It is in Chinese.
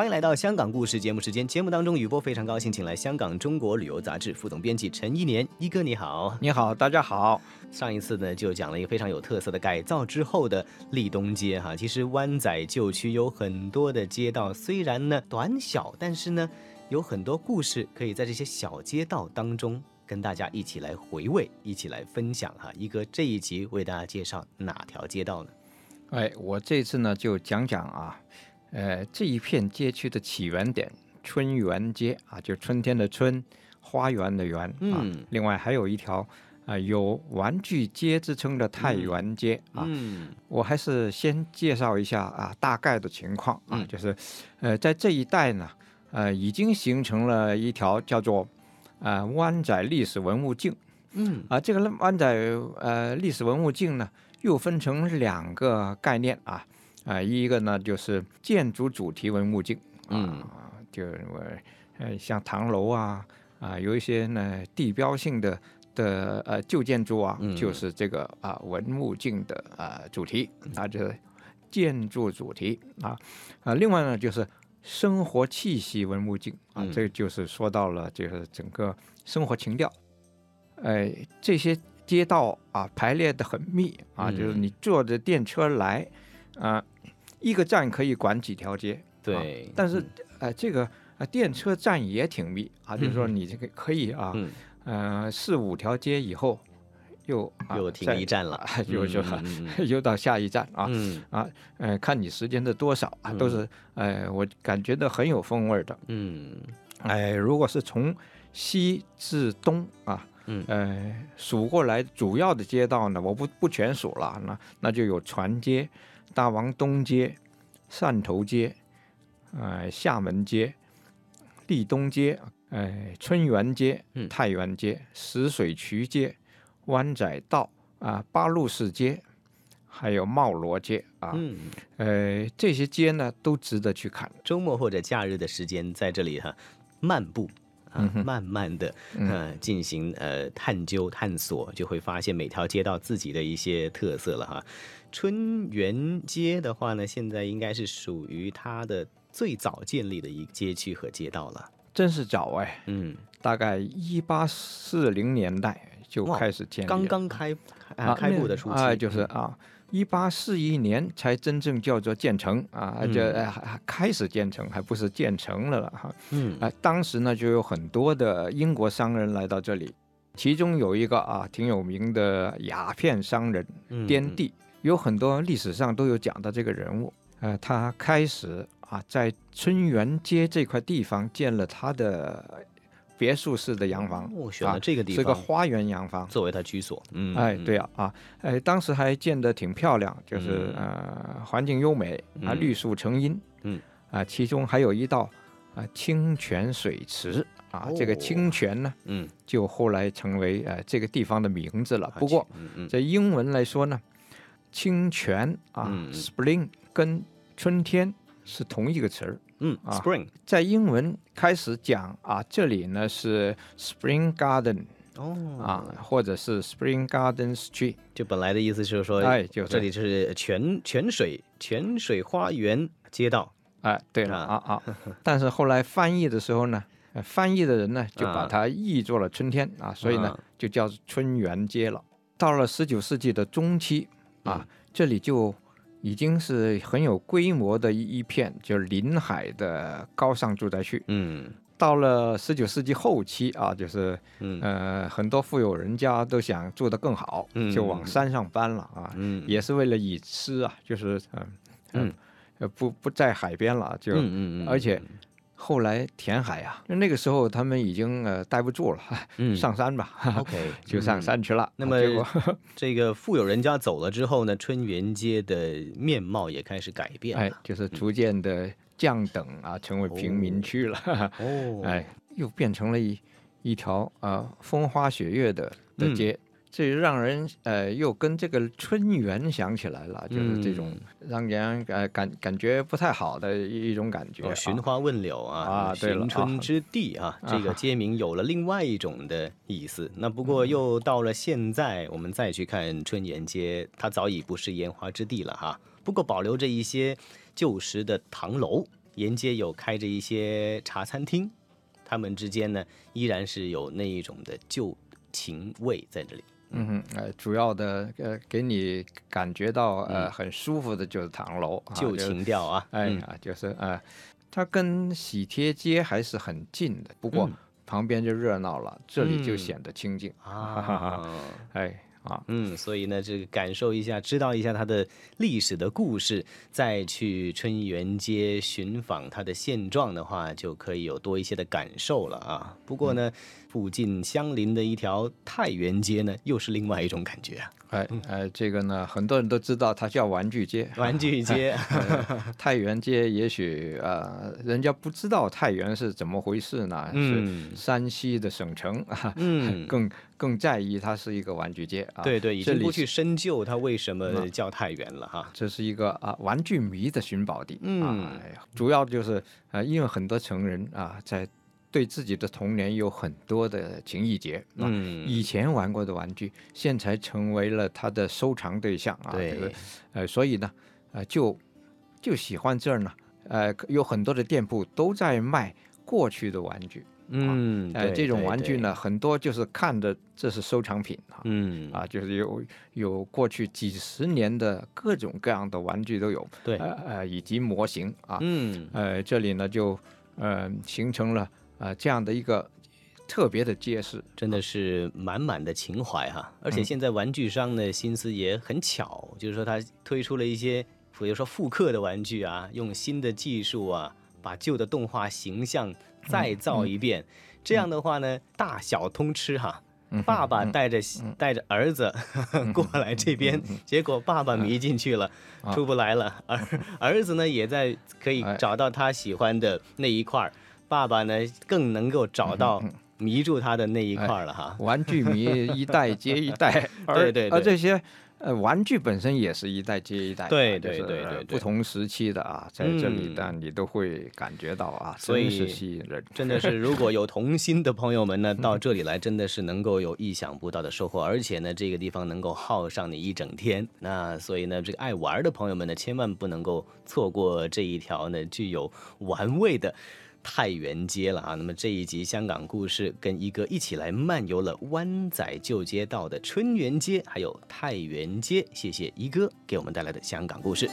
欢迎来到香港故事节目时间。节目当中，雨波非常高兴，请来香港《中国旅游杂志》副总编辑陈一年一哥，你好，你好，大家好。上一次呢，就讲了一个非常有特色的改造之后的立东街哈。其实湾仔旧区有很多的街道，虽然呢短小，但是呢有很多故事可以在这些小街道当中跟大家一起来回味，一起来分享哈。一哥这一集为大家介绍哪条街道呢？哎，我这次呢就讲讲啊，呃，这一片街区的起源点——春园街啊，就春天的春，花园的园啊。另外还有一条啊，有玩具街之称的太原街啊。嗯，我还是先介绍一下啊，大概的情况啊，就是，呃，在这一带呢，呃，已经形成了一条叫做啊湾仔历史文物径。嗯，啊，这个湾仔呃历史文物径呢。又分成两个概念啊，啊，一个呢就是建筑主题文物镜，嗯，就呃像唐楼啊，啊有一些呢地标性的的呃旧建筑啊，就是这个啊文物镜的啊主题啊，就是建筑主题啊，啊另外呢就是生活气息文物镜啊，这就是说到了就是整个生活情调，哎这些。街道啊排列的很密啊，就是你坐着电车来，啊，一个站可以管几条街。对，但是呃，这个呃电车站也挺密啊，就是说你这个可以啊，呃四五条街以后又又停一站了，又就 又到下一站啊啊，呃看你时间的多少啊，都是呃我感觉到很有风味的。嗯，哎，如果是从西至东啊。嗯，呃，数过来主要的街道呢，我不不全数了，那那就有船街、大王东街、汕头街、呃厦门街、立东街、呃春园街、太原街、石水渠街、湾仔道啊、八路市街，还有茂罗街啊，嗯，呃这些街呢都值得去看，周末或者假日的时间在这里哈漫步。啊，慢慢的，呃，进行呃探究探索，就会发现每条街道自己的一些特色了哈。春园街的话呢，现在应该是属于它的最早建立的一街区和街道了，真是早哎，嗯，大概一八四零年代就开始建立，刚刚开啊开埠的初期啊，就是啊。一八四一年才真正叫做建成啊，这还开始建成，还不是建成了哈。嗯，啊，当时呢就有很多的英国商人来到这里，其中有一个啊挺有名的鸦片商人滇地，有很多历史上都有讲到这个人物。呃，他开始啊在春园街这块地方建了他的。别墅式的洋房，选了这个地方是个花园洋房，作为他居所。嗯，哎，对啊，啊，哎，当时还建得挺漂亮，就是呃，环境优美啊，绿树成荫。嗯，啊，其中还有一道啊清泉水池啊，这个清泉呢，嗯，就后来成为呃这个地方的名字了。不过，在英文来说呢，清泉啊，spring 跟春天是同一个词儿。嗯，Spring。在英文开始讲啊，这里呢是 Spring Garden 哦。啊，或者是 Spring Garden Street，就本来的意思就是说，哎，就这里就是泉泉水泉水花园街道，哎，对了啊。啊，但是后来翻译的时候呢，翻译的人呢就把它译作了春天啊，所以呢就叫春园街了。到了十九世纪的中期啊，这里就。已经是很有规模的一一片，就是临海的高尚住宅区。嗯，到了十九世纪后期啊，就是呃很多富有人家都想住得更好，就往山上搬了啊。嗯，也是为了以吃啊，就是嗯嗯呃不不在海边了，就嗯，嗯而且。后来填海啊，那个时候他们已经呃待不住了，上山吧，OK，就上山去了。那么 这个富有人家走了之后呢，春园街的面貌也开始改变，哎，就是逐渐的降等啊，成为平民区了。哦，哎，又变成了一一条啊风花雪月的的街。这让人呃又跟这个春园想起来了，就是这种让人呃感感觉不太好的一种感觉。寻花问柳啊，寻春之地啊，这个街名有了另外一种的意思。那不过又到了现在，我们再去看春园街，它早已不是烟花之地了哈。不过保留着一些旧时的唐楼。沿街有开着一些茶餐厅，他们之间呢依然是有那一种的旧情味在这里。嗯。哼，呃，主要的呃，给你感觉到呃很舒服的就是唐楼，旧情调啊，哎啊，就是呃，它跟喜帖街还是很近的，不过旁边就热闹了，这里就显得清静。啊，哎。啊，嗯，所以呢，这个感受一下，知道一下它的历史的故事，再去春园街寻访它的现状的话，就可以有多一些的感受了啊。不过呢，附近相邻的一条太原街呢，又是另外一种感觉啊。哎哎，这个呢，很多人都知道它叫玩具街。玩具街，太原街，也许呃，人家不知道太原是怎么回事呢？是山西的省城 啊，嗯，更更在意它是一个玩具街啊。对对，已经不去深究它为什么叫太原了哈。这是一个啊，玩具迷的寻宝地啊，主要就是啊，因为很多成人啊在。对自己的童年有很多的情意结，嗯，以前玩过的玩具，现在成为了他的收藏对象啊。对，呃，所以呢，呃，就就喜欢这儿呢，呃，有很多的店铺都在卖过去的玩具，嗯，呃，这种玩具呢，很多就是看着这是收藏品啊，嗯，啊，就是有有过去几十年的各种各样的玩具都有，对，呃，以及模型啊，嗯，呃，这里呢就呃形成了。啊，这样的一个特别的街市，真的是满满的情怀哈！而且现在玩具商的心思也很巧，就是说他推出了一些，比如说复刻的玩具啊，用新的技术啊，把旧的动画形象再造一遍。这样的话呢，大小通吃哈。爸爸带着带着儿子 过来这边，结果爸爸迷进去了，出不来了。儿 儿子呢，也在可以找到他喜欢的那一块儿。爸爸呢，更能够找到迷住他的那一块了哈。玩具迷一代接一代，对对，而这些呃玩具本身也是一代接一代，对对对对，不同时期的啊，在这里但你都会感觉到啊，所以是吸引人。真的是，如果有 童心的朋友们呢，到这里来真的是能够有意想不到的收获，而且呢，这个地方能够耗上你一整天。那所以呢，这个爱玩的朋友们呢，千万不能够错过这一条呢具有玩味的。太原街了啊！那么这一集香港故事跟一哥一起来漫游了湾仔旧街道的春园街，还有太原街。谢谢一哥给我们带来的香港故事。